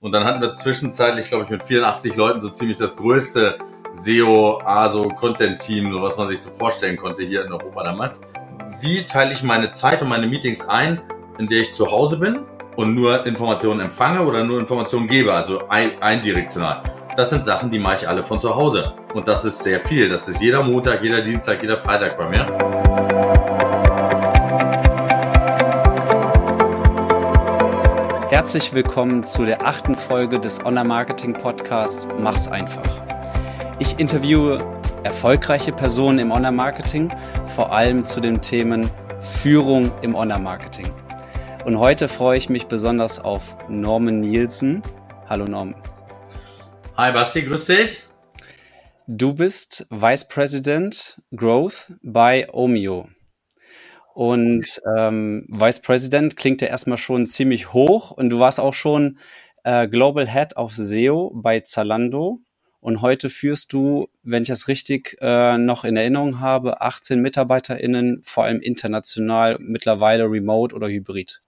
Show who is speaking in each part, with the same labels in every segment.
Speaker 1: Und dann hatten wir zwischenzeitlich, glaube ich, mit 84 Leuten so ziemlich das größte SEO, ASO, Content-Team, so was man sich so vorstellen konnte hier in Europa damals. Wie teile ich meine Zeit und meine Meetings ein, in der ich zu Hause bin und nur Informationen empfange oder nur Informationen gebe, also eindirektional? Das sind Sachen, die mache ich alle von zu Hause. Und das ist sehr viel. Das ist jeder Montag, jeder Dienstag, jeder Freitag bei mir.
Speaker 2: Herzlich willkommen zu der achten Folge des Online-Marketing-Podcasts Mach's einfach. Ich interviewe erfolgreiche Personen im Online-Marketing, vor allem zu den Themen Führung im Online-Marketing. Und heute freue ich mich besonders auf Norman Nielsen. Hallo Norman.
Speaker 1: Hi Basti, grüß dich.
Speaker 2: Du bist Vice President Growth bei Omio. Und ähm, Vice President klingt ja erstmal schon ziemlich hoch und du warst auch schon äh, Global Head of SEO bei Zalando. Und heute führst du, wenn ich das richtig äh, noch in Erinnerung habe, 18 MitarbeiterInnen, vor allem international, mittlerweile remote oder hybrid.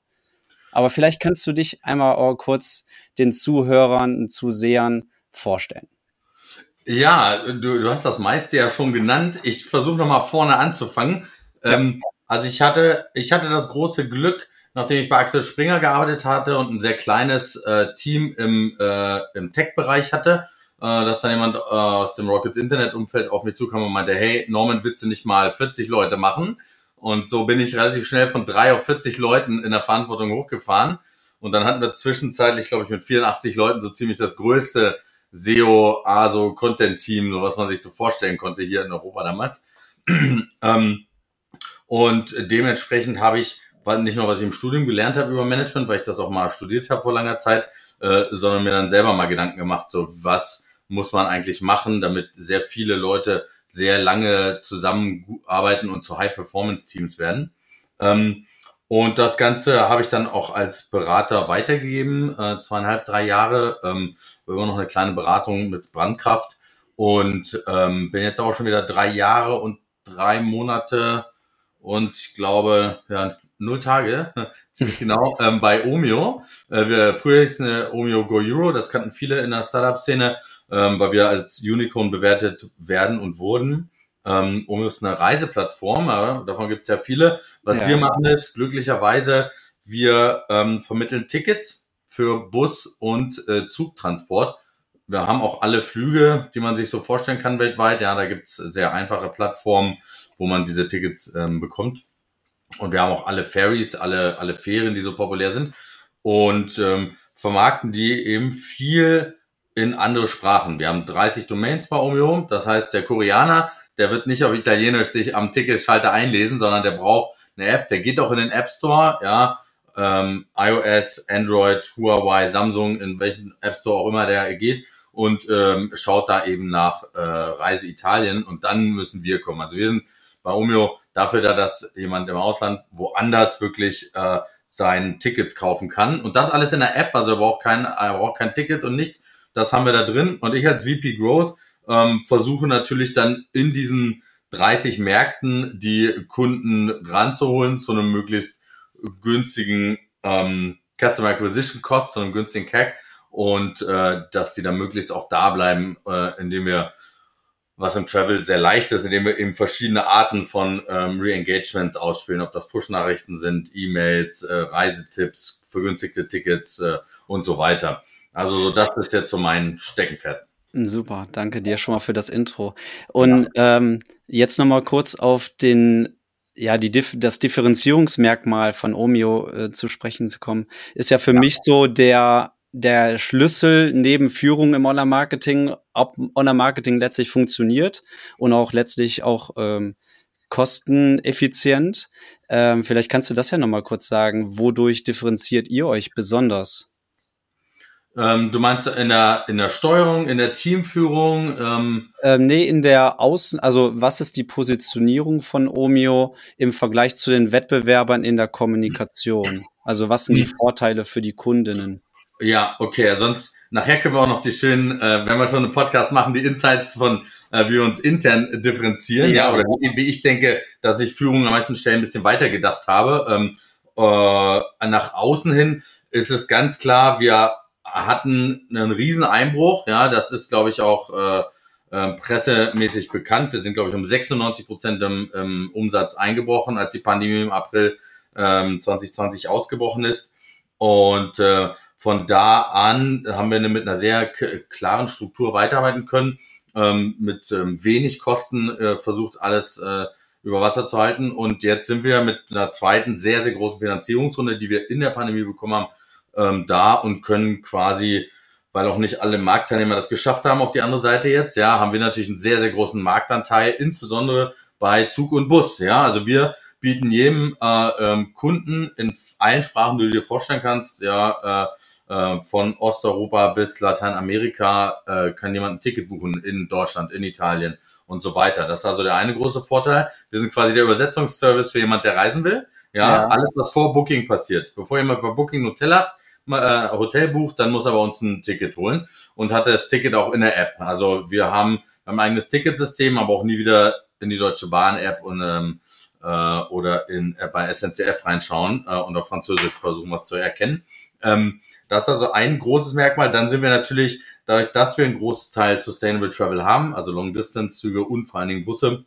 Speaker 2: Aber vielleicht kannst du dich einmal kurz den Zuhörern und Zusehern vorstellen.
Speaker 1: Ja, du, du hast das meiste ja schon genannt. Ich versuche nochmal vorne anzufangen. Ja. Ähm, also ich hatte, ich hatte das große Glück, nachdem ich bei Axel Springer gearbeitet hatte und ein sehr kleines äh, Team im, äh, im Tech-Bereich hatte, äh, dass dann jemand äh, aus dem Rocket Internet-Umfeld auf mich zukam und meinte, hey, Norman, willst du nicht mal 40 Leute machen? Und so bin ich relativ schnell von drei auf 40 Leuten in der Verantwortung hochgefahren. Und dann hatten wir zwischenzeitlich, glaube ich, mit 84 Leuten so ziemlich das größte SEO, ASO, Content-Team, so was man sich so vorstellen konnte hier in Europa damals. ähm, und dementsprechend habe ich, nicht nur was ich im Studium gelernt habe über Management, weil ich das auch mal studiert habe vor langer Zeit, äh, sondern mir dann selber mal Gedanken gemacht, so was muss man eigentlich machen, damit sehr viele Leute sehr lange zusammenarbeiten und zu High-Performance-Teams werden. Ähm, und das Ganze habe ich dann auch als Berater weitergegeben, äh, zweieinhalb, drei Jahre. Ähm, immer noch eine kleine Beratung mit Brandkraft und ähm, bin jetzt auch schon wieder drei Jahre und drei Monate und ich glaube, ja, null Tage, ziemlich genau, ähm, bei Omio. Äh, wir, früher hieß es Omio Go Euro, das kannten viele in der Startup-Szene, ähm, weil wir als Unicorn bewertet werden und wurden. Ähm, Omio ist eine Reiseplattform, äh, davon gibt es ja viele. Was ja. wir machen ist, glücklicherweise, wir ähm, vermitteln Tickets für Bus- und äh, Zugtransport. Wir haben auch alle Flüge, die man sich so vorstellen kann weltweit. Ja, da gibt's sehr einfache Plattformen, wo man diese Tickets ähm, bekommt. Und wir haben auch alle Ferries, alle, alle Fähren, die so populär sind. Und ähm, vermarkten die eben viel in andere Sprachen. Wir haben 30 Domains bei Omeo. Das heißt, der Koreaner, der wird nicht auf Italienisch sich am Ticketschalter einlesen, sondern der braucht eine App. Der geht auch in den App Store, ja, ähm, iOS, Android, Huawei, Samsung, in welchen App Store auch immer der geht und ähm, schaut da eben nach äh, Reise Italien und dann müssen wir kommen. Also wir sind Omeo dafür da, dass jemand im Ausland woanders wirklich äh, sein Ticket kaufen kann. Und das alles in der App, also er braucht kein, er braucht kein Ticket und nichts. Das haben wir da drin. Und ich als VP Growth ähm, versuche natürlich dann in diesen 30 Märkten die Kunden ranzuholen zu einem möglichst günstigen ähm, Customer Acquisition Cost, zu einem günstigen CAC und äh, dass sie dann möglichst auch da bleiben, äh, indem wir was im Travel sehr leicht ist, indem wir eben verschiedene Arten von ähm, Re-Engagements ausspielen, ob das Push-Nachrichten sind, E-Mails, äh, Reisetipps, vergünstigte Tickets äh, und so weiter. Also so das ist jetzt so mein Steckenpferd.
Speaker 2: Super, danke dir schon mal für das Intro. Und ja. ähm, jetzt nochmal kurz auf den ja, die, das Differenzierungsmerkmal von Omeo äh, zu sprechen zu kommen, ist ja für ja. mich so der der Schlüssel neben Führung im Online-Marketing, ob Online-Marketing letztlich funktioniert und auch letztlich auch ähm, kosteneffizient. Ähm, vielleicht kannst du das ja nochmal kurz sagen. Wodurch differenziert ihr euch besonders?
Speaker 1: Ähm, du meinst in der, in der Steuerung, in der Teamführung?
Speaker 2: Ähm ähm, nee, in der Außen, also was ist die Positionierung von Omio im Vergleich zu den Wettbewerbern in der Kommunikation? Also was sind die hm. Vorteile für die Kundinnen?
Speaker 1: Ja, okay, sonst nachher können wir auch noch die schönen, äh, wenn wir schon einen Podcast machen, die Insights von, äh, wie wir uns intern differenzieren, ja, ja oder wie, wie, ich denke, dass ich Führung an manchen Stellen ein bisschen weiter gedacht habe. Ähm, äh, nach außen hin ist es ganz klar, wir hatten einen riesen Einbruch. Ja, das ist, glaube ich, auch äh, äh, pressemäßig bekannt. Wir sind, glaube ich, um 96 Prozent im, im Umsatz eingebrochen, als die Pandemie im April ähm, 2020 ausgebrochen ist. Und äh, von da an haben wir mit einer sehr klaren Struktur weiterarbeiten können, ähm, mit ähm, wenig Kosten äh, versucht, alles äh, über Wasser zu halten. Und jetzt sind wir mit einer zweiten sehr, sehr großen Finanzierungsrunde, die wir in der Pandemie bekommen haben, ähm, da und können quasi, weil auch nicht alle Marktteilnehmer das geschafft haben auf die andere Seite jetzt, ja, haben wir natürlich einen sehr, sehr großen Marktanteil, insbesondere bei Zug und Bus. Ja, also wir bieten jedem äh, ähm, Kunden in allen Sprachen, die du dir vorstellen kannst, ja, äh, äh, von Osteuropa bis Lateinamerika äh, kann jemand ein Ticket buchen in Deutschland, in Italien und so weiter. Das ist also der eine große Vorteil. Wir sind quasi der Übersetzungsservice für jemand, der reisen will. Ja, ja. alles, was vor Booking passiert. Bevor jemand bei Booking Nutella äh, Hotel bucht, dann muss er bei uns ein Ticket holen und hat das Ticket auch in der App. Also wir haben, wir haben ein eigenes Ticketsystem, aber auch nie wieder in die Deutsche Bahn App und ähm, äh, oder in äh, bei SNCF reinschauen äh, und auf Französisch versuchen, was zu erkennen. Ähm, das ist also ein großes Merkmal. Dann sind wir natürlich, dadurch, dass wir einen großen Teil Sustainable Travel haben, also Long-Distance-Züge und vor allen Dingen Busse,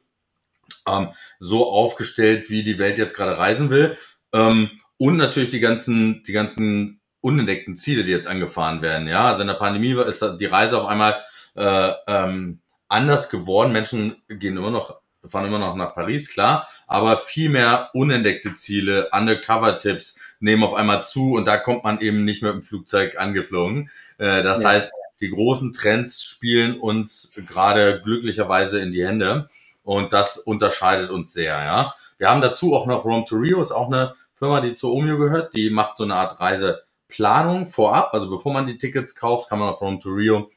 Speaker 1: ähm, so aufgestellt, wie die Welt jetzt gerade reisen will. Ähm, und natürlich die ganzen, die ganzen unentdeckten Ziele, die jetzt angefahren werden. Ja, also in der Pandemie ist die Reise auf einmal äh, ähm, anders geworden. Menschen gehen immer noch fahren immer noch nach Paris, klar, aber viel mehr unentdeckte Ziele, Undercover-Tipps nehmen auf einmal zu und da kommt man eben nicht mit dem Flugzeug angeflogen. Äh, das ja. heißt, die großen Trends spielen uns gerade glücklicherweise in die Hände und das unterscheidet uns sehr, ja. Wir haben dazu auch noch Rome to Rio, ist auch eine Firma, die zu Omio gehört, die macht so eine Art Reiseplanung vorab, also bevor man die Tickets kauft, kann man auf Rome to Rio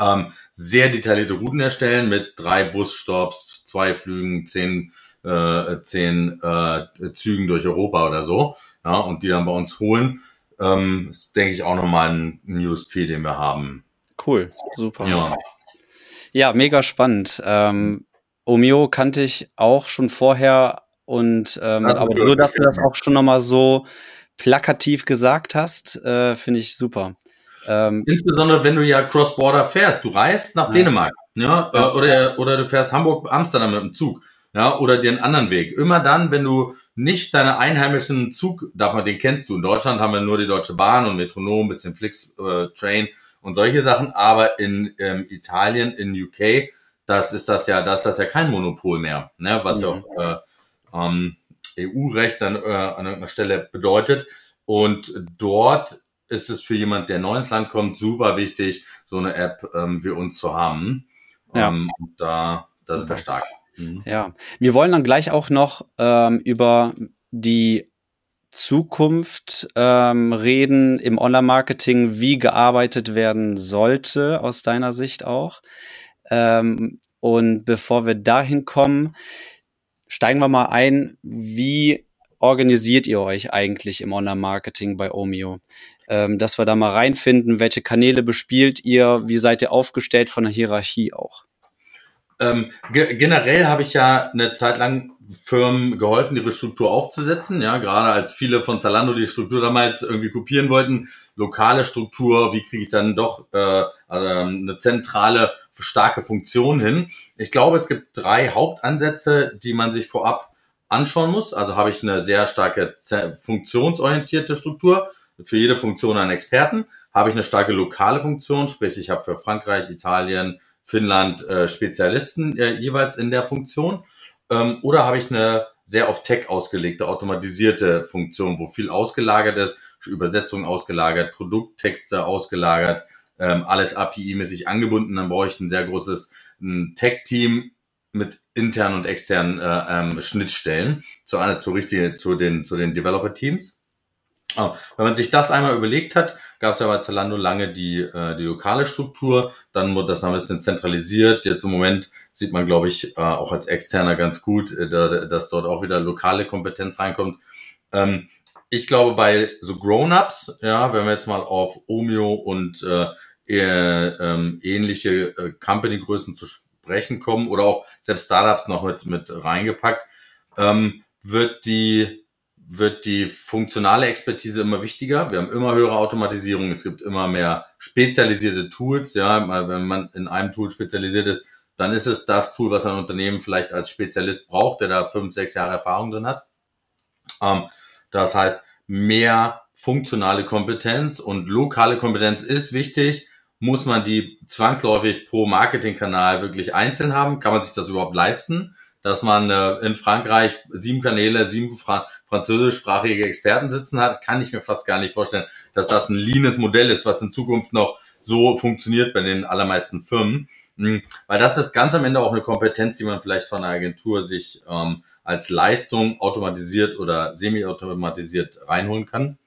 Speaker 1: ähm, sehr detaillierte Routen erstellen mit drei Busstops, zwei Flügen, zehn, äh, zehn äh, Zügen durch Europa oder so. Ja, und die dann bei uns holen. Ähm, ist, denke ich, auch nochmal ein, USP, den wir haben.
Speaker 2: Cool, super. Ja, ja mega spannend. Ähm, Omeo kannte ich auch schon vorher und ähm, aber so, dass du das auch schon nochmal so plakativ gesagt hast, äh, finde ich super.
Speaker 1: Ähm, Insbesondere wenn du ja Cross-Border fährst, du reist nach ja. Dänemark, ja, ja, oder oder du fährst Hamburg Amsterdam mit dem Zug, ja, oder dir einen anderen Weg. Immer dann, wenn du nicht deine einheimischen Zug, davon den kennst du. In Deutschland haben wir nur die Deutsche Bahn und Metronom, bisschen Flix äh, Train und solche Sachen, aber in ähm, Italien, in UK, das ist das ja, das ist das ja kein Monopol mehr, ne, was ja auch äh, ähm, EU-Recht dann äh, an irgendeiner Stelle bedeutet. Und dort ist es für jemand, der neu ins Land kommt, super wichtig, so eine App ähm, wie uns zu haben. Ja. Ähm, da, das super. ist stark.
Speaker 2: Mhm. Ja, wir wollen dann gleich auch noch ähm, über die Zukunft ähm, reden im Online-Marketing, wie gearbeitet werden sollte, aus deiner Sicht auch. Ähm, und bevor wir dahin kommen, steigen wir mal ein, wie organisiert ihr euch eigentlich im Online-Marketing bei Omeo? Ähm, dass wir da mal reinfinden, welche Kanäle bespielt ihr, wie seid ihr aufgestellt von der Hierarchie auch?
Speaker 1: Ähm, ge generell habe ich ja eine Zeit lang Firmen geholfen, ihre Struktur aufzusetzen. Ja, gerade als viele von Zalando die Struktur damals irgendwie kopieren wollten. Lokale Struktur, wie kriege ich dann doch äh, also eine zentrale, starke Funktion hin? Ich glaube, es gibt drei Hauptansätze, die man sich vorab anschauen muss. Also habe ich eine sehr starke funktionsorientierte Struktur für jede Funktion einen Experten. Habe ich eine starke lokale Funktion, sprich ich habe für Frankreich, Italien, Finnland äh, Spezialisten äh, jeweils in der Funktion. Ähm, oder habe ich eine sehr auf Tech ausgelegte, automatisierte Funktion, wo viel ausgelagert ist, Übersetzung ausgelagert, Produkttexte ausgelagert, ähm, alles API-mäßig angebunden. Dann brauche ich ein sehr großes Tech-Team mit internen und externen äh, ähm, Schnittstellen zu, einer, zu, richtige, zu den, zu den Developer-Teams. Oh, wenn man sich das einmal überlegt hat, gab es ja bei Zalando lange die, äh, die lokale Struktur, dann wurde das ein bisschen zentralisiert. Jetzt im Moment sieht man, glaube ich, äh, auch als Externer ganz gut, äh, dass dort auch wieder lokale Kompetenz reinkommt. Ähm, ich glaube, bei so Grown-Ups, ja, wenn wir jetzt mal auf Omeo und äh, ähm, ähnliche äh, Company-Größen zu sprechen kommen oder auch selbst Startups noch mit, mit reingepackt, ähm, wird die wird die funktionale Expertise immer wichtiger. Wir haben immer höhere Automatisierung. Es gibt immer mehr spezialisierte Tools. Ja, wenn man in einem Tool spezialisiert ist, dann ist es das Tool, was ein Unternehmen vielleicht als Spezialist braucht, der da fünf, sechs Jahre Erfahrung drin hat. Ähm, das heißt, mehr funktionale Kompetenz und lokale Kompetenz ist wichtig. Muss man die zwangsläufig pro Marketingkanal wirklich einzeln haben? Kann man sich das überhaupt leisten? Dass man äh, in Frankreich sieben Kanäle, sieben Fra französischsprachige Experten sitzen hat, kann ich mir fast gar nicht vorstellen, dass das ein leanes Modell ist, was in Zukunft noch so funktioniert bei den allermeisten Firmen. Hm, weil das ist ganz am Ende auch eine Kompetenz, die man vielleicht von einer Agentur sich ähm, als Leistung automatisiert oder semi-automatisiert reinholen kann.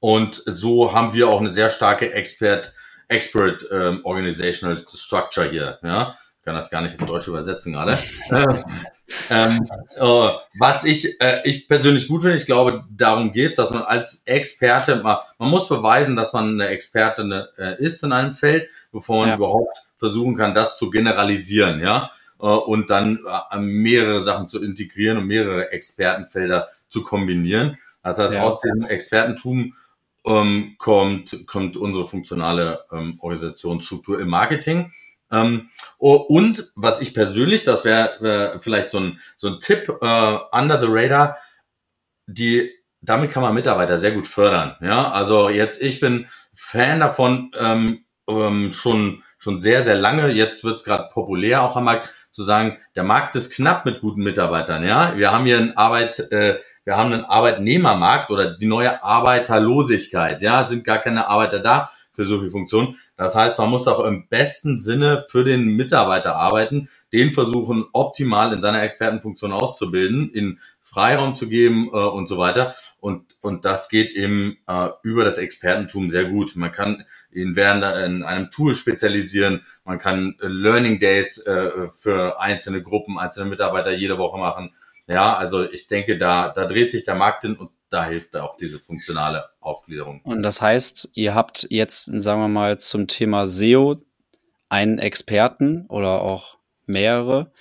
Speaker 1: Und so haben wir auch eine sehr starke Expert, Expert ähm, Organizational Structure hier. Ja? Ich kann das gar nicht auf Deutsch übersetzen gerade. ähm, äh, was ich, äh, ich persönlich gut finde, ich glaube, darum geht's, dass man als Experte, man, man muss beweisen, dass man eine Expertin äh, ist in einem Feld, bevor man ja. überhaupt versuchen kann, das zu generalisieren. Ja? äh, und dann äh, mehrere Sachen zu integrieren und mehrere Expertenfelder zu kombinieren. Das heißt, ja. aus dem Expertentum ähm, kommt, kommt unsere funktionale ähm, Organisationsstruktur im Marketing. Ähm, oh, und was ich persönlich, das wäre äh, vielleicht so ein, so ein Tipp äh, under the radar, die damit kann man Mitarbeiter sehr gut fördern. Ja, also jetzt ich bin Fan davon ähm, ähm, schon schon sehr sehr lange. Jetzt wird es gerade populär auch am Markt zu sagen, der Markt ist knapp mit guten Mitarbeitern. Ja, wir haben hier einen Arbeit, äh, wir haben einen Arbeitnehmermarkt oder die neue Arbeiterlosigkeit. Ja, sind gar keine Arbeiter da für so viel Funktion. Das heißt, man muss auch im besten Sinne für den Mitarbeiter arbeiten, den versuchen optimal in seiner Expertenfunktion auszubilden, in Freiraum zu geben äh, und so weiter. Und, und das geht eben äh, über das Expertentum sehr gut. Man kann ihn während in einem Tool spezialisieren. Man kann äh, Learning Days äh, für einzelne Gruppen, einzelne Mitarbeiter jede Woche machen. Ja, also ich denke, da, da dreht sich der Markt hin und da hilft auch diese funktionale Aufgliederung.
Speaker 2: Und das heißt, ihr habt jetzt, sagen wir mal, zum Thema SEO einen Experten oder auch mehrere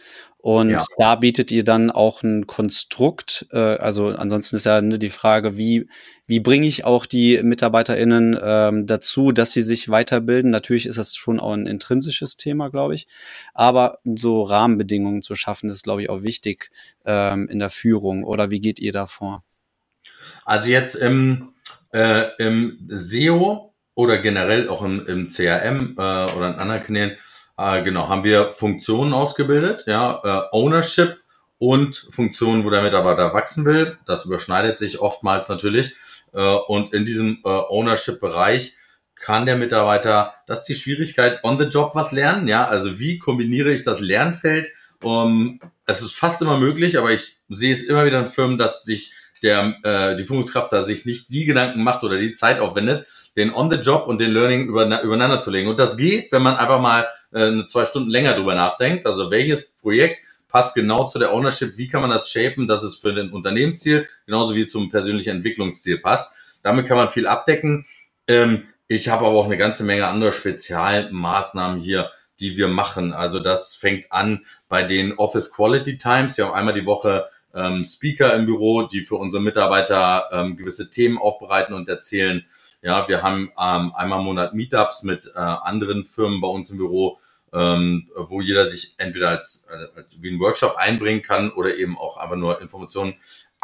Speaker 2: und ja. da bietet ihr dann auch ein Konstrukt. Äh, also ansonsten ist ja ne, die Frage, wie, wie bringe ich auch die MitarbeiterInnen ähm, dazu, dass sie sich weiterbilden? Natürlich ist das schon auch ein intrinsisches Thema, glaube ich. Aber so Rahmenbedingungen zu schaffen, ist, glaube ich, auch wichtig ähm, in der Führung. Oder wie geht ihr da vor?
Speaker 1: Also jetzt im, äh, im SEO oder generell auch im, im CRM äh, oder in anderen Kanälen äh, genau, haben wir Funktionen ausgebildet, ja, äh, Ownership und Funktionen, wo der Mitarbeiter wachsen will. Das überschneidet sich oftmals natürlich. Äh, und in diesem äh, Ownership-Bereich kann der Mitarbeiter, das ist die Schwierigkeit, on the job was lernen, ja, also wie kombiniere ich das Lernfeld? Um, es ist fast immer möglich, aber ich sehe es immer wieder in Firmen, dass sich der, äh, die Führungskraft da sich nicht die Gedanken macht oder die Zeit aufwendet, den on the job und den Learning übereinander zu legen. Und das geht, wenn man einfach mal äh, zwei Stunden länger drüber nachdenkt. Also welches Projekt passt genau zu der Ownership? Wie kann man das shapen, dass es für den Unternehmensziel genauso wie zum persönlichen Entwicklungsziel passt? Damit kann man viel abdecken. Ähm, ich habe aber auch eine ganze Menge andere Spezialmaßnahmen hier, die wir machen. Also das fängt an bei den Office Quality Times. Wir haben einmal die Woche ähm, Speaker im Büro, die für unsere Mitarbeiter ähm, gewisse Themen aufbereiten und erzählen. Ja, wir haben ähm, einmal im Monat Meetups mit äh, anderen Firmen bei uns im Büro, ähm, wo jeder sich entweder als, äh, als wie ein Workshop einbringen kann oder eben auch aber nur Informationen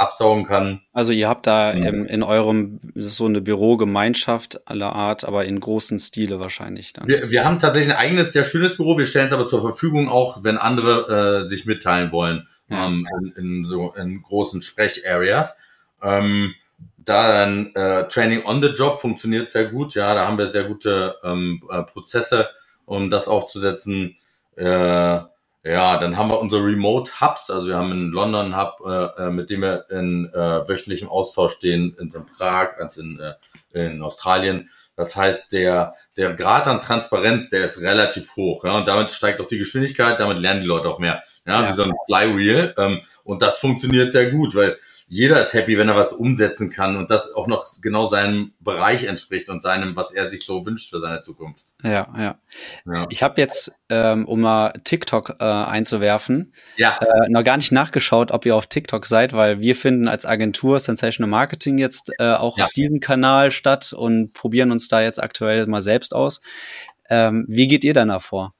Speaker 1: absaugen kann.
Speaker 2: Also ihr habt da ja. im, in eurem so eine Bürogemeinschaft aller Art, aber in großen Stile wahrscheinlich dann.
Speaker 1: Wir, wir haben tatsächlich ein eigenes, sehr schönes Büro. Wir stellen es aber zur Verfügung auch, wenn andere äh, sich mitteilen wollen, ähm, in, in, so in großen Sprechareas. Ähm, dann äh, Training on the Job funktioniert sehr gut. Ja, da haben wir sehr gute ähm, äh, Prozesse um das aufzusetzen. Äh, ja, dann haben wir unsere Remote Hubs. Also wir haben einen London Hub, äh, äh, mit dem wir in äh, wöchentlichem Austausch stehen, in Prag, als in, äh, in Australien. Das heißt, der, der Grad an Transparenz, der ist relativ hoch. Ja, und damit steigt auch die Geschwindigkeit, damit lernen die Leute auch mehr. Ja, ja. wie so ein Flywheel. Ähm, und das funktioniert sehr gut, weil jeder ist happy, wenn er was umsetzen kann und das auch noch genau seinem Bereich entspricht und seinem, was er sich so wünscht für seine Zukunft.
Speaker 2: Ja, ja. ja. Ich habe jetzt, ähm, um mal TikTok äh, einzuwerfen, ja. äh, noch gar nicht nachgeschaut, ob ihr auf TikTok seid, weil wir finden als Agentur Sensational Marketing jetzt äh, auch ja. auf diesem Kanal statt und probieren uns da jetzt aktuell mal selbst aus. Ähm, wie geht ihr danach vor?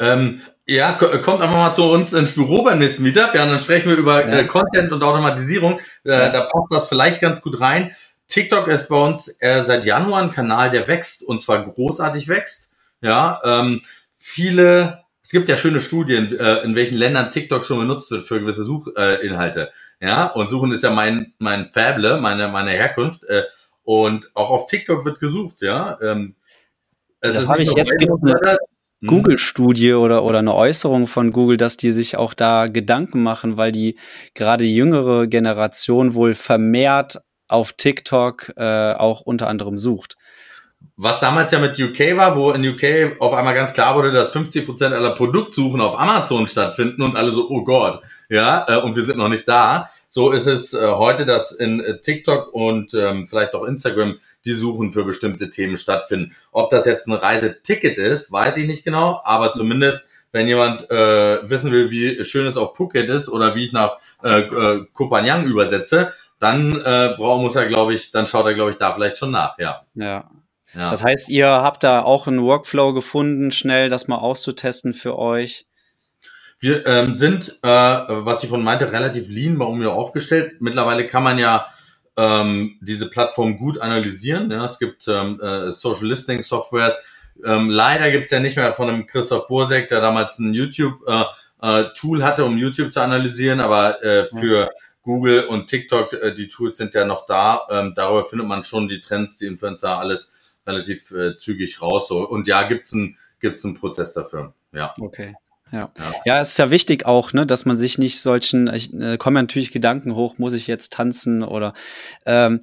Speaker 1: Ähm, ja, kommt einfach mal zu uns ins Büro beim nächsten Meetup. Ja, und dann sprechen wir über ja. äh, Content und Automatisierung. Äh, ja. Da passt das vielleicht ganz gut rein. TikTok ist bei uns äh, seit Januar ein Kanal, der wächst und zwar großartig wächst. Ja, ähm, viele, es gibt ja schöne Studien, äh, in welchen Ländern TikTok schon benutzt wird für gewisse Suchinhalte. Äh, ja, und Suchen ist ja mein mein Fable, meine meine Herkunft. Äh, und auch auf TikTok wird gesucht. Ja, ähm,
Speaker 2: das habe ich jetzt. Gibt's eine. Google-Studie oder, oder eine Äußerung von Google, dass die sich auch da Gedanken machen, weil die gerade die jüngere Generation wohl vermehrt auf TikTok äh, auch unter anderem sucht.
Speaker 1: Was damals ja mit UK war, wo in UK auf einmal ganz klar wurde, dass 50 Prozent aller Produktsuchen auf Amazon stattfinden und alle so, oh Gott, ja, äh, und wir sind noch nicht da. So ist es äh, heute, dass in äh, TikTok und ähm, vielleicht auch Instagram die Suchen für bestimmte Themen stattfinden. Ob das jetzt ein Reiseticket ist, weiß ich nicht genau, aber zumindest, wenn jemand äh, wissen will, wie schön es auf Phuket ist oder wie ich nach äh, äh, Kopanjang übersetze, dann äh, braucht, muss er, glaube ich, dann schaut er, glaube ich, da vielleicht schon nach, ja.
Speaker 2: Ja. Ja. Das heißt, ihr habt da auch einen Workflow gefunden, schnell das mal auszutesten für euch.
Speaker 1: Wir ähm, sind, äh, was ich von meinte, relativ lean bei mir aufgestellt. Mittlerweile kann man ja ähm, diese Plattform gut analysieren. Ja, es gibt ähm, äh, Social Listening Softwares. Ähm, leider gibt's ja nicht mehr von einem Christoph Bursek, der damals ein YouTube-Tool äh, äh, hatte, um YouTube zu analysieren, aber äh, für. Google und TikTok, äh, die Tools sind ja noch da. Ähm, darüber findet man schon die Trends, die Influencer, alles relativ äh, zügig raus. So. Und ja, gibt's ein, gibt's einen Prozess dafür. Ja.
Speaker 2: Okay. Ja. ja, es ist ja wichtig auch, ne, dass man sich nicht solchen, äh, kommen natürlich Gedanken hoch, muss ich jetzt tanzen oder ähm,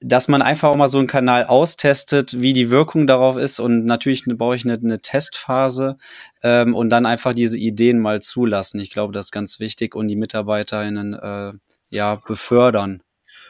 Speaker 2: dass man einfach auch mal so einen Kanal austestet, wie die Wirkung darauf ist und natürlich brauche ich eine, eine Testphase ähm, und dann einfach diese Ideen mal zulassen. Ich glaube, das ist ganz wichtig und die MitarbeiterInnen äh, ja befördern.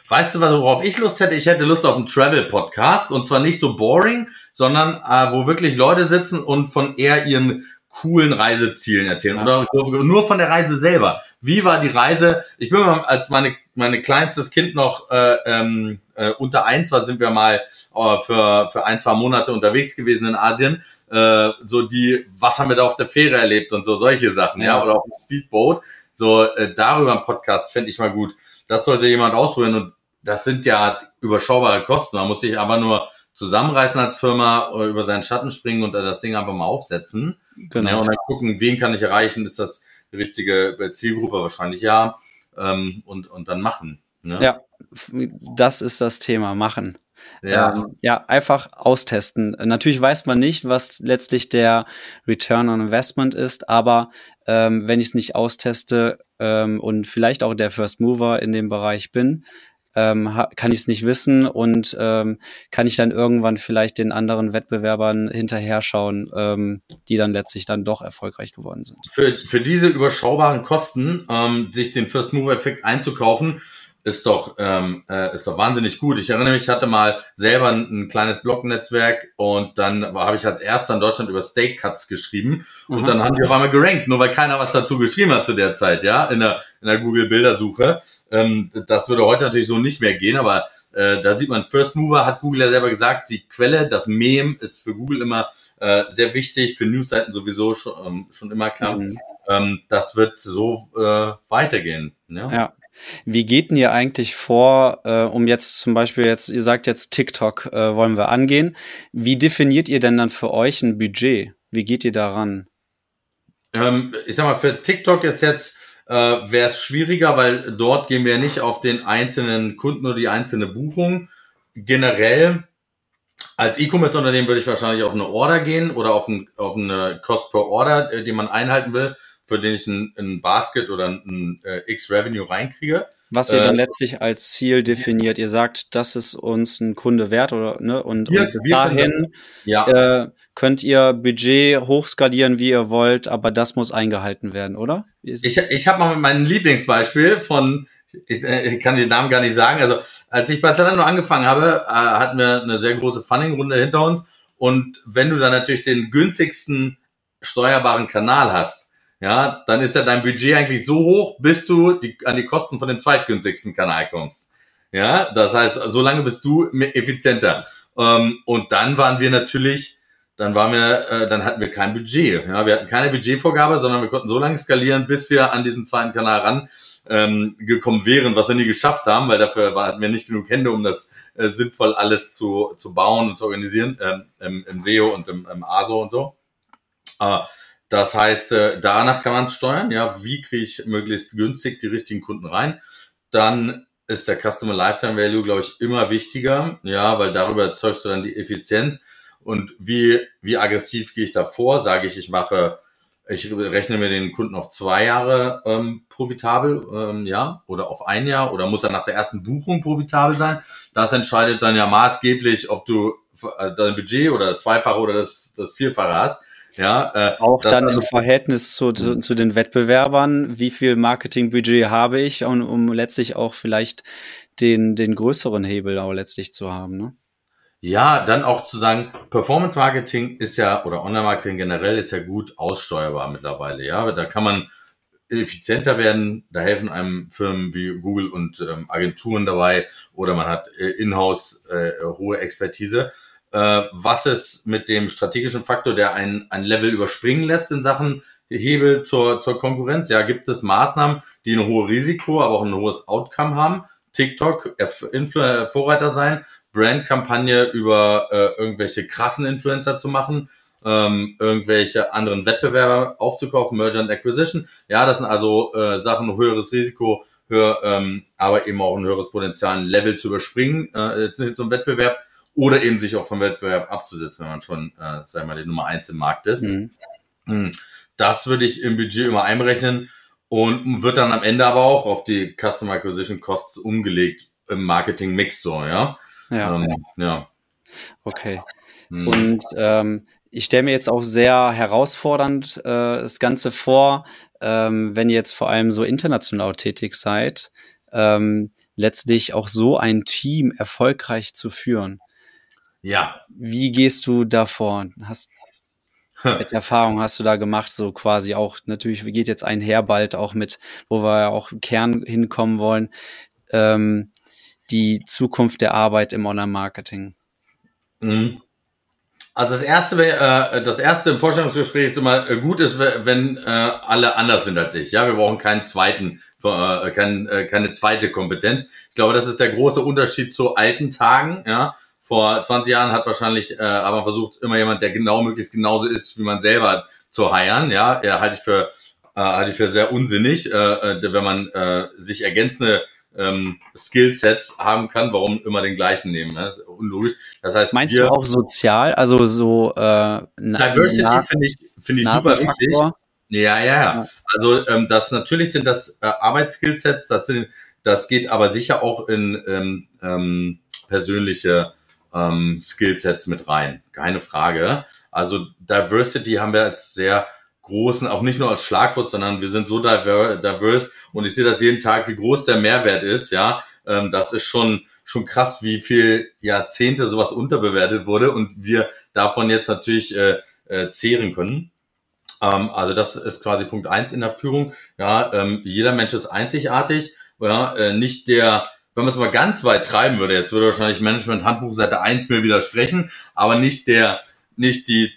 Speaker 1: Weißt du, was worauf ich Lust hätte? Ich hätte Lust auf einen Travel-Podcast und zwar nicht so boring, sondern äh, wo wirklich Leute sitzen und von eher ihren coolen Reisezielen erzählen oder nur von der Reise selber. Wie war die Reise? Ich bin mal, als meine, meine kleinstes Kind noch äh, ähm, äh, unter eins war, sind wir mal äh, für, für ein, zwei Monate unterwegs gewesen in Asien. Äh, so die, was haben wir da auf der Fähre erlebt und so solche Sachen, ja, ja oder auf dem Speedboat. So äh, darüber ein Podcast fände ich mal gut. Das sollte jemand ausprobieren und das sind ja überschaubare Kosten. Man muss sich aber nur zusammenreißen als Firma oder über seinen Schatten springen und das Ding einfach mal aufsetzen. Genau. Ja, und dann gucken, wen kann ich erreichen, ist das die richtige Zielgruppe wahrscheinlich ja. Ähm, und, und dann machen.
Speaker 2: Ne? Ja, das ist das Thema, machen. Ja. Ähm, ja, einfach austesten. Natürlich weiß man nicht, was letztlich der Return on Investment ist, aber ähm, wenn ich es nicht austeste ähm, und vielleicht auch der First Mover in dem Bereich bin, ähm, kann ich es nicht wissen und ähm, kann ich dann irgendwann vielleicht den anderen Wettbewerbern hinterher schauen, ähm, die dann letztlich dann doch erfolgreich geworden sind.
Speaker 1: Für, für diese überschaubaren Kosten, ähm, sich den First Mover Effekt einzukaufen, ist doch, ähm, äh, ist doch wahnsinnig gut. Ich erinnere mich, ich hatte mal selber ein, ein kleines Blog-Netzwerk und dann habe ich als erster in Deutschland über Steak Cuts geschrieben und mhm. dann haben die auf einmal gerankt, nur weil keiner was dazu geschrieben hat zu der Zeit, ja, in der, in der Google-Bildersuche. Ähm, das würde heute natürlich so nicht mehr gehen, aber äh, da sieht man, First Mover hat Google ja selber gesagt, die Quelle, das Mem ist für Google immer äh, sehr wichtig, für Newsseiten sowieso schon, ähm, schon immer klar. Mhm. Ähm, das wird so äh, weitergehen.
Speaker 2: Ja. ja. Wie geht denn ihr eigentlich vor, äh, um jetzt zum Beispiel jetzt, ihr sagt jetzt TikTok äh, wollen wir angehen. Wie definiert ihr denn dann für euch ein Budget? Wie geht ihr daran?
Speaker 1: Ähm, ich sag mal, für TikTok ist jetzt äh, wäre es schwieriger, weil dort gehen wir nicht auf den einzelnen Kunden oder die einzelne Buchung. Generell als E-Commerce-Unternehmen würde ich wahrscheinlich auf eine Order gehen oder auf, ein, auf eine Cost per Order, äh, die man einhalten will für den ich ein, ein Basket oder ein, äh, X-Revenue reinkriege.
Speaker 2: Was ihr dann äh, letztlich als Ziel definiert. Ihr sagt, das ist uns ein Kunde wert oder ne? Und, wir, und bis dahin ja. äh, könnt ihr Budget hochskalieren, wie ihr wollt, aber das muss eingehalten werden, oder?
Speaker 1: Ich, ich habe mal mein Lieblingsbeispiel von ich, äh, ich kann den Namen gar nicht sagen. Also als ich bei Zalando angefangen habe, äh, hatten wir eine sehr große Funding-Runde hinter uns. Und wenn du dann natürlich den günstigsten steuerbaren Kanal hast, ja, dann ist ja dein Budget eigentlich so hoch, bis du die, an die Kosten von dem zweitgünstigsten Kanal kommst. Ja, das heißt, solange bist du effizienter. Ähm, und dann waren wir natürlich, dann waren wir, äh, dann hatten wir kein Budget. Ja, wir hatten keine Budgetvorgabe, sondern wir konnten so lange skalieren, bis wir an diesen zweiten Kanal ran ähm, gekommen wären, was wir nie geschafft haben, weil dafür hatten wir nicht genug Hände, um das äh, sinnvoll alles zu, zu bauen und zu organisieren, ähm, im, im SEO und im, im ASO und so. Äh, das heißt, äh, danach kann man steuern, ja, wie kriege ich möglichst günstig die richtigen Kunden rein. Dann ist der Customer Lifetime Value, glaube ich, immer wichtiger, ja, weil darüber erzeugst du dann die Effizienz. Und wie, wie aggressiv gehe ich da vor? Sage ich, ich mache, ich rechne mir den Kunden auf zwei Jahre ähm, profitabel, ähm, ja, oder auf ein Jahr, oder muss er nach der ersten Buchung profitabel sein? Das entscheidet dann ja maßgeblich, ob du äh, dein Budget oder das Zweifache oder das, das Vierfache hast. Ja,
Speaker 2: äh, auch dann also, im Verhältnis zu, zu, mhm. zu, den Wettbewerbern, wie viel Marketingbudget habe ich, um, um letztlich auch vielleicht den, den größeren Hebel auch letztlich zu haben. Ne?
Speaker 1: Ja, dann auch zu sagen, Performance Marketing ist ja, oder Online Marketing generell ist ja gut aussteuerbar mittlerweile. Ja, da kann man effizienter werden. Da helfen einem Firmen wie Google und ähm, Agenturen dabei oder man hat äh, in-house äh, hohe Expertise äh, was es mit dem strategischen Faktor, der ein, ein Level überspringen lässt in Sachen Hebel zur, zur Konkurrenz. Ja, gibt es Maßnahmen, die ein hohes Risiko, aber auch ein hohes Outcome haben. TikTok, Influ Vorreiter sein, Brandkampagne über äh, irgendwelche krassen Influencer zu machen, ähm, irgendwelche anderen Wettbewerber aufzukaufen, Merger and Acquisition. Ja, das sind also äh, Sachen, höheres Risiko, höher, ähm, aber eben auch ein höheres Potenzial, ein Level zu überspringen äh, zum Wettbewerb oder eben sich auch vom Wettbewerb abzusetzen, wenn man schon, äh, sagen wir mal, die Nummer eins im Markt ist. Mhm. Hm. Das würde ich im Budget immer einberechnen und wird dann am Ende aber auch auf die Customer Acquisition Costs umgelegt im Marketing Mix so, ja.
Speaker 2: Ja. Ähm, ja. Okay. Mhm. Und ähm, ich stelle mir jetzt auch sehr herausfordernd äh, das Ganze vor, ähm, wenn ihr jetzt vor allem so international tätig seid, ähm, letztlich auch so ein Team erfolgreich zu führen.
Speaker 1: Ja.
Speaker 2: Wie gehst du davor? Hast, welche Erfahrung hast du da gemacht? So quasi auch, natürlich geht jetzt einher bald auch mit, wo wir ja auch im Kern hinkommen wollen, ähm, die Zukunft der Arbeit im Online-Marketing.
Speaker 1: Mhm. Also das erste, äh, das erste im Vorstellungsgespräch ist immer äh, gut ist, wenn äh, alle anders sind als ich. Ja, wir brauchen keinen zweiten, äh, kein, äh, keine zweite Kompetenz. Ich glaube, das ist der große Unterschied zu alten Tagen. Ja, vor 20 Jahren hat wahrscheinlich äh, aber versucht, immer jemand, der genau möglichst genauso ist, wie man selber zu heiern. Ja, er halte ich für äh, halte ich für sehr unsinnig, äh, äh, wenn man äh, sich ergänzende ähm, Skillsets haben kann, warum immer den gleichen nehmen. Ne? Das ist unlogisch. Das heißt,
Speaker 2: meinst wir, du auch sozial, also so
Speaker 1: äh, Diversity finde ich finde ich super wichtig. Ja, ja, ja. Also ähm, das natürlich sind das äh, Arbeitsskillsets, das sind das geht aber sicher auch in ähm, ähm, persönliche ähm, Skillsets mit rein. Keine Frage. Also Diversity haben wir als sehr großen, auch nicht nur als Schlagwort, sondern wir sind so diverse und ich sehe das jeden Tag, wie groß der Mehrwert ist, ja. Ähm, das ist schon, schon krass, wie viel Jahrzehnte sowas unterbewertet wurde und wir davon jetzt natürlich äh, äh, zehren können. Ähm, also das ist quasi Punkt eins in der Führung. Ja, ähm, jeder Mensch ist einzigartig, ja, äh, nicht der wenn man es mal ganz weit treiben würde, jetzt würde wahrscheinlich Management Handbuch Seite 1 mir widersprechen, aber nicht der, nicht die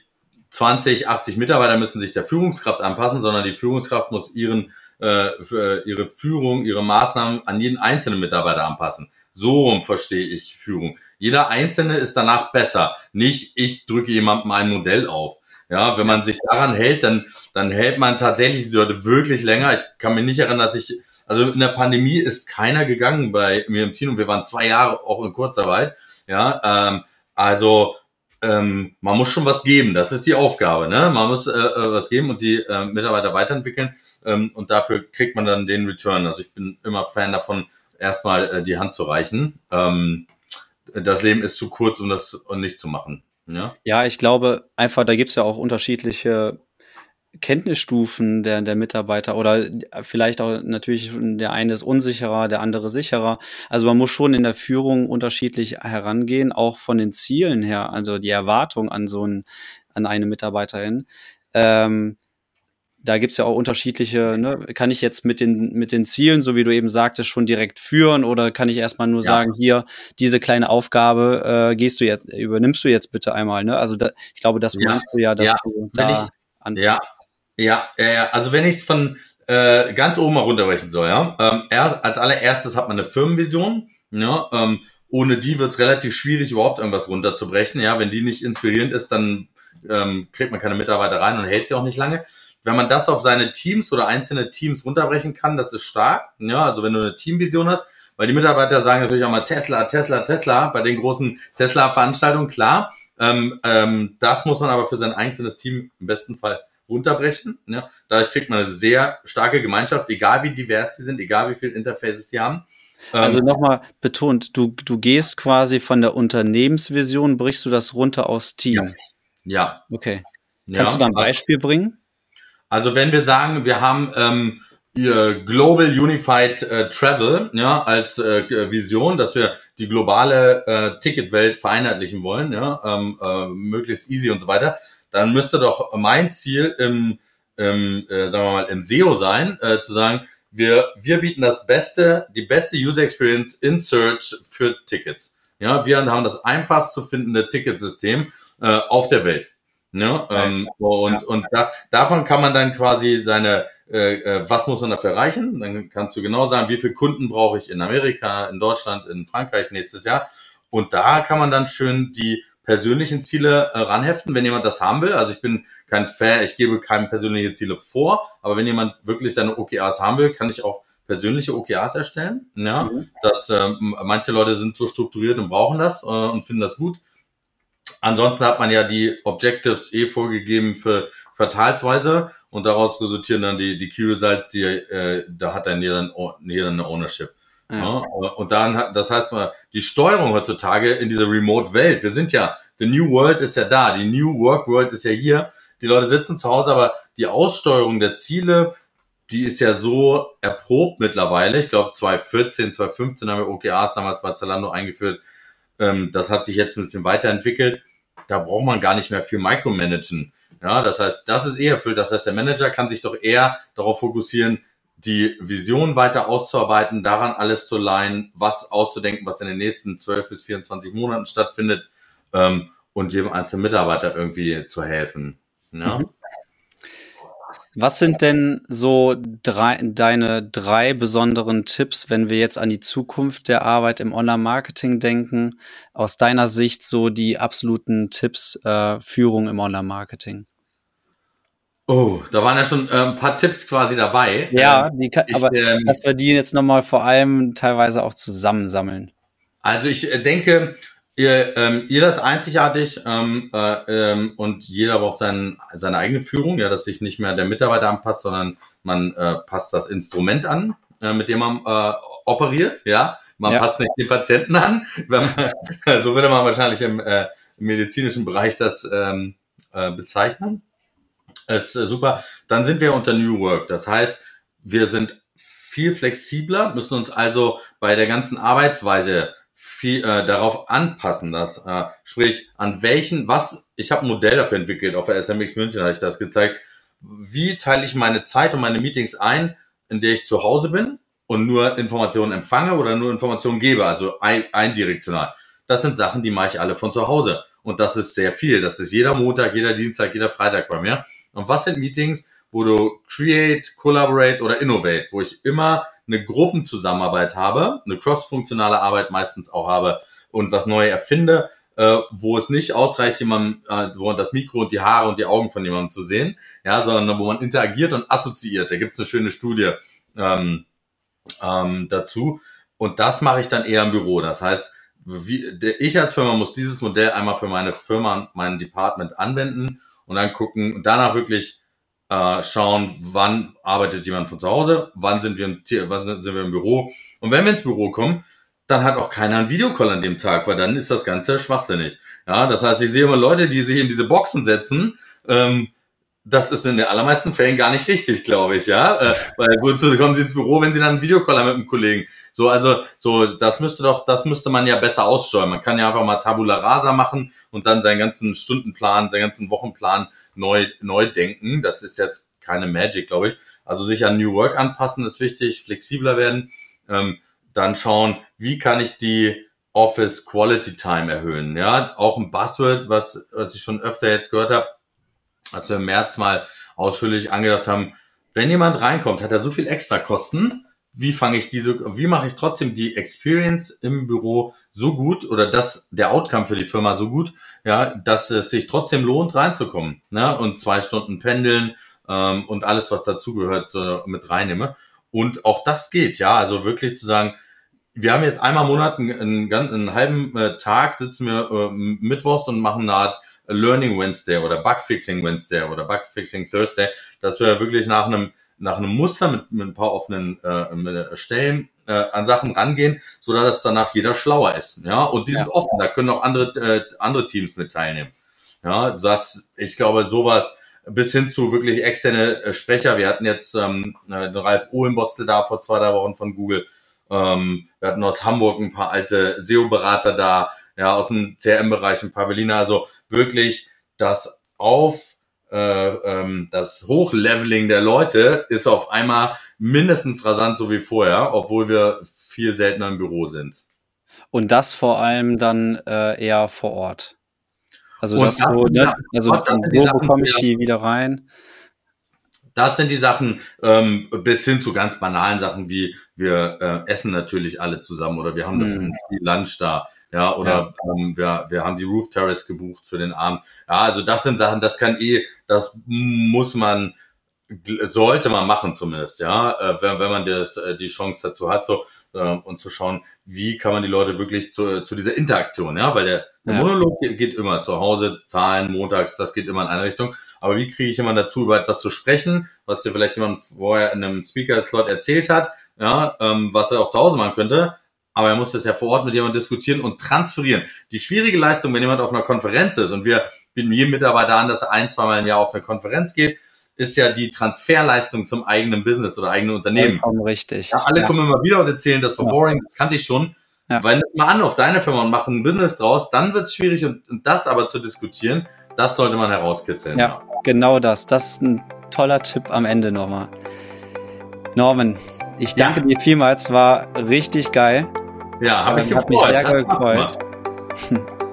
Speaker 1: 20, 80 Mitarbeiter müssen sich der Führungskraft anpassen, sondern die Führungskraft muss ihren, äh, für ihre Führung, ihre Maßnahmen an jeden einzelnen Mitarbeiter anpassen. So rum verstehe ich Führung. Jeder Einzelne ist danach besser. Nicht, ich drücke jemandem ein Modell auf. Ja, wenn man sich daran hält, dann, dann hält man tatsächlich die Leute wirklich länger. Ich kann mich nicht erinnern, dass ich also in der Pandemie ist keiner gegangen bei mir im Team und wir waren zwei Jahre auch in Kurzarbeit. Ja, ähm, also ähm, man muss schon was geben. Das ist die Aufgabe. Ne? Man muss äh, äh, was geben und die äh, Mitarbeiter weiterentwickeln ähm, und dafür kriegt man dann den Return. Also ich bin immer Fan davon, erstmal äh, die Hand zu reichen. Ähm, das Leben ist zu kurz, um das nicht zu machen. Ja,
Speaker 2: ja ich glaube einfach, da gibt's ja auch unterschiedliche Kenntnisstufen der, der Mitarbeiter oder vielleicht auch natürlich der eine ist unsicherer, der andere sicherer. Also man muss schon in der Führung unterschiedlich herangehen, auch von den Zielen her, also die Erwartung an so ein, an eine Mitarbeiterin. Ähm, da gibt's ja auch unterschiedliche, ne? kann ich jetzt mit den, mit den Zielen, so wie du eben sagtest, schon direkt führen oder kann ich erstmal nur ja. sagen, hier, diese kleine Aufgabe äh, gehst du jetzt, übernimmst du jetzt bitte einmal, ne? Also da, ich glaube, das ja. meinst du ja, dass
Speaker 1: ja.
Speaker 2: du
Speaker 1: da ich, ja. ja, ja, ja, also wenn ich es von äh, ganz oben mal runterbrechen soll, ja. Ähm, er, als allererstes hat man eine Firmenvision, ja, ähm, ohne die wird's relativ schwierig, überhaupt irgendwas runterzubrechen. Ja, wenn die nicht inspirierend ist, dann ähm, kriegt man keine Mitarbeiter rein und hält sie auch nicht lange wenn man das auf seine Teams oder einzelne Teams runterbrechen kann, das ist stark. Ja, also wenn du eine Teamvision hast, weil die Mitarbeiter sagen natürlich auch mal Tesla, Tesla, Tesla bei den großen Tesla-Veranstaltungen, klar. Ähm, ähm, das muss man aber für sein einzelnes Team im besten Fall runterbrechen. Ja. Dadurch kriegt man eine sehr starke Gemeinschaft, egal wie divers die sind, egal wie viele Interfaces die haben.
Speaker 2: Also ähm, nochmal betont, du, du gehst quasi von der Unternehmensvision, brichst du das runter aufs Team.
Speaker 1: Ja. ja.
Speaker 2: Okay. Kannst ja. du da ein Beispiel bringen?
Speaker 1: Also wenn wir sagen, wir haben ähm, Global Unified äh, Travel ja, als äh, Vision, dass wir die globale äh, Ticketwelt vereinheitlichen wollen, ja, ähm, äh, möglichst easy und so weiter, dann müsste doch mein Ziel im, im äh, sagen wir mal, im SEO sein, äh, zu sagen, wir, wir bieten das beste, die beste User Experience in Search für Tickets. Ja, wir haben das einfachst zu findende Ticketsystem äh, auf der Welt. Ne? Ähm, und ja. und da, davon kann man dann quasi seine, äh, äh, was muss man dafür erreichen? Dann kannst du genau sagen, wie viele Kunden brauche ich in Amerika, in Deutschland, in Frankreich nächstes Jahr. Und da kann man dann schön die persönlichen Ziele äh, ranheften, wenn jemand das haben will. Also ich bin kein Fan, ich gebe keine persönliche Ziele vor, aber wenn jemand wirklich seine OKRs haben will, kann ich auch persönliche OKRs erstellen. Ja, mhm. dass äh, manche Leute sind so strukturiert und brauchen das äh, und finden das gut. Ansonsten hat man ja die Objectives eh vorgegeben für quartalsweise und daraus resultieren dann die, die Key Results, die, äh, da hat dann jeder, jeder eine Ownership. Ja. ja. Und dann, das heißt mal, die Steuerung heutzutage in dieser Remote-Welt, wir sind ja, the New World ist ja da, die New Work World ist ja hier, die Leute sitzen zu Hause, aber die Aussteuerung der Ziele, die ist ja so erprobt mittlerweile. Ich glaube, 2014, 2015 haben wir OKRs damals bei Zalando eingeführt. Ähm, das hat sich jetzt ein bisschen weiterentwickelt. Da braucht man gar nicht mehr viel Micromanagen. Ja, das heißt, das ist eher erfüllt. Das heißt, der Manager kann sich doch eher darauf fokussieren, die Vision weiter auszuarbeiten, daran alles zu leihen, was auszudenken, was in den nächsten 12 bis 24 Monaten stattfindet ähm, und jedem einzelnen Mitarbeiter irgendwie zu helfen. Ja? Mhm.
Speaker 2: Was sind denn so drei, deine drei besonderen Tipps, wenn wir jetzt an die Zukunft der Arbeit im Online-Marketing denken? Aus deiner Sicht so die absoluten Tipps äh, Führung im Online-Marketing?
Speaker 1: Oh, da waren ja schon äh, ein paar Tipps quasi dabei.
Speaker 2: Ja, ähm, die kann, ich, aber ähm, dass wir die jetzt nochmal vor allem teilweise auch zusammensammeln.
Speaker 1: Also ich äh, denke, Ihr, ähm, jeder ist einzigartig ähm, äh, ähm, und jeder braucht sein, seine eigene Führung, ja, dass sich nicht mehr der Mitarbeiter anpasst, sondern man äh, passt das Instrument an, äh, mit dem man äh, operiert, ja. Man ja. passt nicht den Patienten an. Man, so würde man wahrscheinlich im, äh, medizinischen Bereich das ähm, äh, bezeichnen. Ist äh, super. Dann sind wir unter New Work. Das heißt, wir sind viel flexibler, müssen uns also bei der ganzen Arbeitsweise viel äh, darauf anpassen, dass äh, sprich an welchen was ich habe ein Modell dafür entwickelt auf der SMX München habe ich das gezeigt, wie teile ich meine Zeit und meine Meetings ein, in der ich zu Hause bin und nur Informationen empfange oder nur Informationen gebe, also ein, eindirektional. Das sind Sachen, die mache ich alle von zu Hause und das ist sehr viel. Das ist jeder Montag, jeder Dienstag, jeder Freitag bei mir. Und was sind Meetings, wo du create, collaborate oder innovate, wo ich immer eine Gruppenzusammenarbeit habe, eine cross-funktionale Arbeit meistens auch habe und was neu erfinde, äh, wo es nicht ausreicht, jemand, äh, wo das Mikro und die Haare und die Augen von jemandem zu sehen, ja, sondern wo man interagiert und assoziiert. Da gibt es eine schöne Studie ähm, ähm, dazu. Und das mache ich dann eher im Büro. Das heißt, wie, der, ich als Firma muss dieses Modell einmal für meine Firma, mein Department anwenden und dann gucken und danach wirklich äh, schauen, wann arbeitet jemand von zu Hause, wann sind wir im, wann sind wir im Büro. Und wenn wir ins Büro kommen, dann hat auch keiner einen Videocall an dem Tag, weil dann ist das Ganze schwachsinnig. Ja, das heißt, ich sehe immer Leute, die sich in diese Boxen setzen, ähm, das ist in den allermeisten Fällen gar nicht richtig, glaube ich, ja. Äh, weil wozu kommen Sie ins Büro, wenn Sie dann einen Videocall haben mit einem Kollegen? So, also, so, das müsste doch, das müsste man ja besser aussteuern. Man kann ja einfach mal Tabula Rasa machen und dann seinen ganzen Stundenplan, seinen ganzen Wochenplan neu, neu denken. Das ist jetzt keine Magic, glaube ich. Also sich an New Work anpassen ist wichtig, flexibler werden. Ähm, dann schauen, wie kann ich die Office Quality Time erhöhen. Ja, auch ein Buzzword, was, was ich schon öfter jetzt gehört habe, was wir im März mal ausführlich angedacht haben. Wenn jemand reinkommt, hat er so viel extra Kosten. Wie fange ich diese, wie mache ich trotzdem die Experience im Büro so gut oder das, der Outcome für die Firma so gut, ja, dass es sich trotzdem lohnt, reinzukommen, ne? Und zwei Stunden pendeln ähm, und alles, was dazugehört, äh, mit reinnehme. Und auch das geht, ja, also wirklich zu sagen, wir haben jetzt einmal im Monat einen, einen, einen halben äh, Tag, sitzen wir äh, mittwochs und machen eine Art Learning Wednesday oder Bugfixing Wednesday oder Bugfixing Thursday, dass wir wirklich nach einem nach einem Muster mit, mit ein paar offenen äh, Stellen äh, an Sachen rangehen, so dass danach jeder schlauer ist. Ja, und die ja. sind offen, da können auch andere äh, andere Teams mit teilnehmen. Ja, das, ich glaube, sowas bis hin zu wirklich externe äh, Sprecher. Wir hatten jetzt ähm, äh, den Ralf Ohlenbostel da vor zwei, drei Wochen von Google. Ähm, wir hatten aus Hamburg ein paar alte SEO-Berater da, ja, aus dem CRM-Bereich ein paar Berliner. Also wirklich das auf äh, ähm, das Hochleveling der Leute ist auf einmal mindestens rasant so wie vorher, obwohl wir viel seltener im Büro sind.
Speaker 2: Und das vor allem dann äh, eher vor Ort. Also das, das so, ne? also wo bekomme ich die wieder rein?
Speaker 1: Das sind die Sachen, ähm, bis hin zu ganz banalen Sachen wie wir äh, essen natürlich alle zusammen oder wir haben das mm. Lunch da, ja, oder ja. Ähm, wir, wir haben die Roof Terrace gebucht für den Abend. Ja, also das sind Sachen, das kann eh, das muss man, sollte man machen zumindest, ja, äh, wenn, wenn man das, äh, die Chance dazu hat, so äh, und zu schauen, wie kann man die Leute wirklich zu, zu dieser Interaktion, ja, weil der, der ja. Monolog geht immer zu Hause, Zahlen, montags, das geht immer in eine Richtung. Aber wie kriege ich jemanden dazu, über etwas zu sprechen, was dir vielleicht jemand vorher in einem Speaker-Slot erzählt hat, ja, ähm, was er auch zu Hause machen könnte, aber er muss das ja vor Ort mit jemandem diskutieren und transferieren. Die schwierige Leistung, wenn jemand auf einer Konferenz ist und wir bieten jedem Mitarbeiter an, dass er ein, zweimal im Jahr auf eine Konferenz geht, ist ja die Transferleistung zum eigenen Business oder eigenen Unternehmen.
Speaker 2: Vollkommen richtig.
Speaker 1: Ja, alle ja. kommen immer wieder und erzählen, das war ja. boring, das kannte ich schon. Ja. Weil mal an auf deine Firma und machen ein Business draus, dann wird es schwierig und, und, das aber zu diskutieren, das sollte man herauskitzeln.
Speaker 2: Ja, genau das. Das ist ein toller Tipp am Ende nochmal. Norman, ich danke dir vielmals, war richtig geil.
Speaker 1: Ja, habe ich
Speaker 2: ähm, gefreut. Mich sehr gefreut.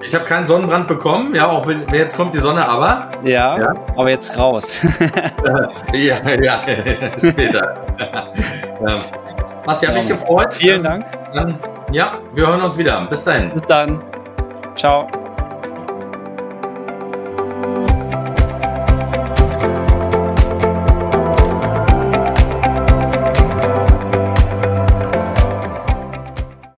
Speaker 1: Ich habe keinen Sonnenbrand bekommen, ja, auch wenn jetzt kommt die Sonne, aber.
Speaker 2: Ja, ja. aber jetzt raus.
Speaker 1: ja, ja, später. ähm, Basti, hat mich gefreut.
Speaker 2: Vielen Dank.
Speaker 1: Dann, ja, wir hören uns wieder. Bis dahin.
Speaker 2: Bis dann. Ciao.